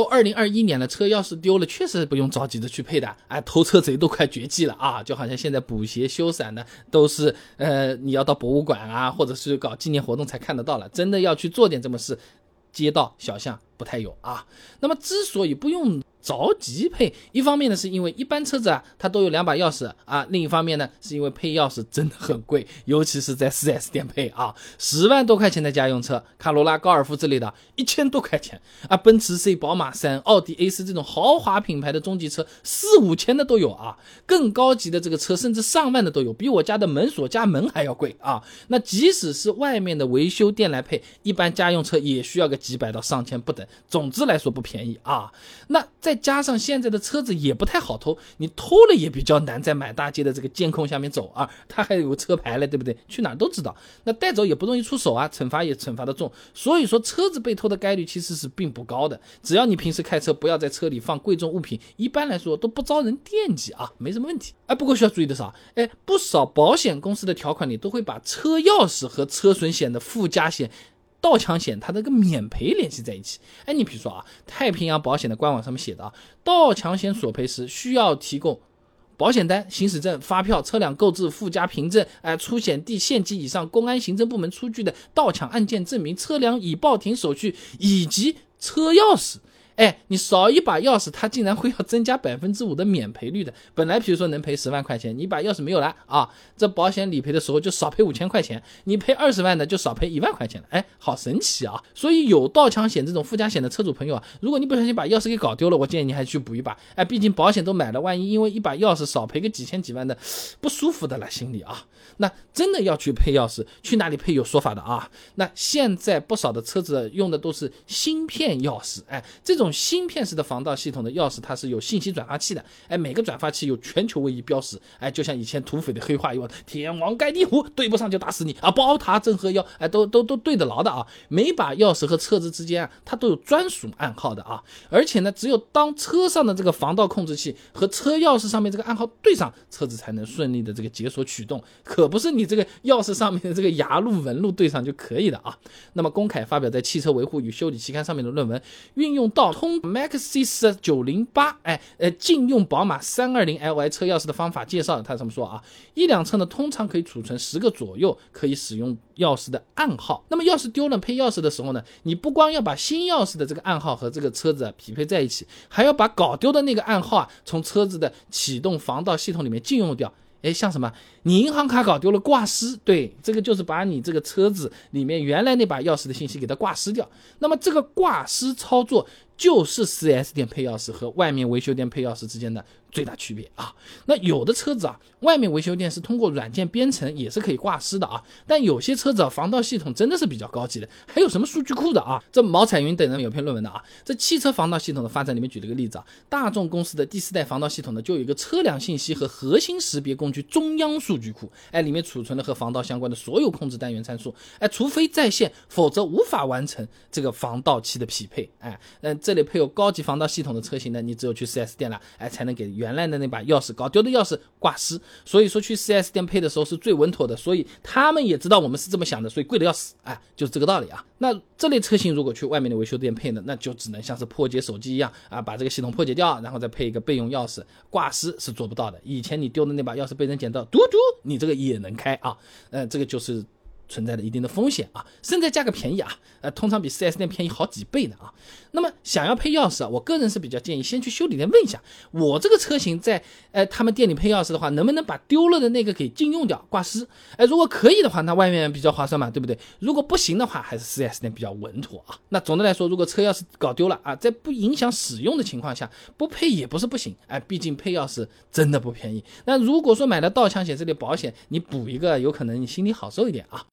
都二零二一年了，车钥匙丢了，确实不用着急的去配的。哎，偷车贼都快绝迹了啊！就好像现在补鞋修伞的，都是呃，你要到博物馆啊，或者是搞纪念活动才看得到了。真的要去做点这么事，街道小巷不太有啊。那么之所以不用。着急配，一方面呢是因为一般车子啊，它都有两把钥匙啊；另一方面呢是因为配钥匙真的很贵，尤其是在 4S 店配啊，十万多块钱的家用车，卡罗拉、高尔夫之类的，一千多块钱啊；奔驰 C、宝马三、奥迪 A 四这种豪华品牌的中级车，四五千的都有啊，更高级的这个车甚至上万的都有，比我家的门锁加门还要贵啊。那即使是外面的维修店来配，一般家用车也需要个几百到上千不等，总之来说不便宜啊。那再加上现在的车子也不太好偷，你偷了也比较难在满大街的这个监控下面走啊，它还有车牌嘞，对不对？去哪都知道，那带走也不容易出手啊，惩罚也惩罚的重，所以说车子被偷的概率其实是并不高的。只要你平时开车不要在车里放贵重物品，一般来说都不招人惦记啊，没什么问题。哎，不过需要注意的是啊，哎，不少保险公司的条款里都会把车钥匙和车损险的附加险。盗抢险它这个免赔联系在一起，哎，你比如说啊，太平洋保险的官网上面写的啊，盗抢险索赔时需要提供保险单、行驶证、发票、车辆购置附加凭证，哎，出险地县级以上公安行政部门出具的盗抢案件证明、车辆已报停手续以及车钥匙。哎，你少一把钥匙，它竟然会要增加百分之五的免赔率的。本来比如说能赔十万块钱，你把钥匙没有了啊，这保险理赔的时候就少赔五千块钱。你赔二十万的就少赔一万块钱了。哎，好神奇啊！所以有盗抢险这种附加险的车主朋友啊，如果你不小心把钥匙给搞丢了，我建议你还去补一把。哎，毕竟保险都买了，万一因为一把钥匙少赔个几千几万的，不舒服的了心里啊。那真的要去配钥匙，去哪里配有说法的啊？那现在不少的车子用的都是芯片钥匙，哎，这种。芯片式的防盗系统的钥匙，它是有信息转发器的，哎，每个转发器有全球唯一标识，哎，就像以前土匪的黑话一样，天王盖地虎，对不上就打死你啊，宝塔镇河妖，哎，都都都对得牢的啊，每把钥匙和车子之间啊，它都有专属暗号的啊，而且呢，只有当车上的这个防盗控制器和车钥匙上面这个暗号对上，车子才能顺利的这个解锁驱动，可不是你这个钥匙上面的这个牙路纹路对上就可以的啊。那么，公凯发表在《汽车维护与修理期刊》上面的论文，运用到。通 Maxis 九零八，哎，呃，禁用宝马三二零 Li 车钥匙的方法介绍，他这么说啊？一辆车呢，通常可以储存十个左右可以使用钥匙的暗号。那么钥匙丢了配钥匙的时候呢，你不光要把新钥匙的这个暗号和这个车子匹配在一起，还要把搞丢的那个暗号啊，从车子的启动防盗系统里面禁用掉。哎，像什么？你银行卡搞丢了挂失，对，这个就是把你这个车子里面原来那把钥匙的信息给它挂失掉。那么这个挂失操作。就是 4S 店配钥匙和外面维修店配钥匙之间的最大区别啊。那有的车子啊，外面维修店是通过软件编程也是可以挂失的啊。但有些车子啊，防盗系统真的是比较高级的，还有什么数据库的啊？这毛彩云等人有篇论文的啊，这汽车防盗系统的发展里面举了个例子啊，大众公司的第四代防盗系统呢，就有一个车辆信息和核心识别工具中央数据库，哎，里面储存了和防盗相关的所有控制单元参数，哎，除非在线，否则无法完成这个防盗器的匹配，哎，嗯。这里配有高级防盗系统的车型呢，你只有去 4S 店了，哎，才能给原来的那把钥匙搞丢的钥匙挂失。所以说去 4S 店配的时候是最稳妥的。所以他们也知道我们是这么想的，所以贵的要死，哎，就是这个道理啊。那这类车型如果去外面的维修店配呢，那就只能像是破解手机一样啊，把这个系统破解掉，然后再配一个备用钥匙挂失是做不到的。以前你丢的那把钥匙被人捡到，嘟嘟，你这个也能开啊，嗯，这个就是。存在着一定的风险啊，现在价格便宜啊，呃，通常比 4S 店便宜好几倍呢啊。那么想要配钥匙啊，我个人是比较建议先去修理店问一下，我这个车型在呃他们店里配钥匙的话，能不能把丢了的那个给禁用掉挂失？哎，如果可以的话，那外面比较划算嘛，对不对？如果不行的话，还是 4S 店比较稳妥啊。那总的来说，如果车钥匙搞丢了啊，在不影响使用的情况下，不配也不是不行，哎，毕竟配钥匙真的不便宜。那如果说买了盗抢险这类保险，你补一个，有可能你心里好受一点啊。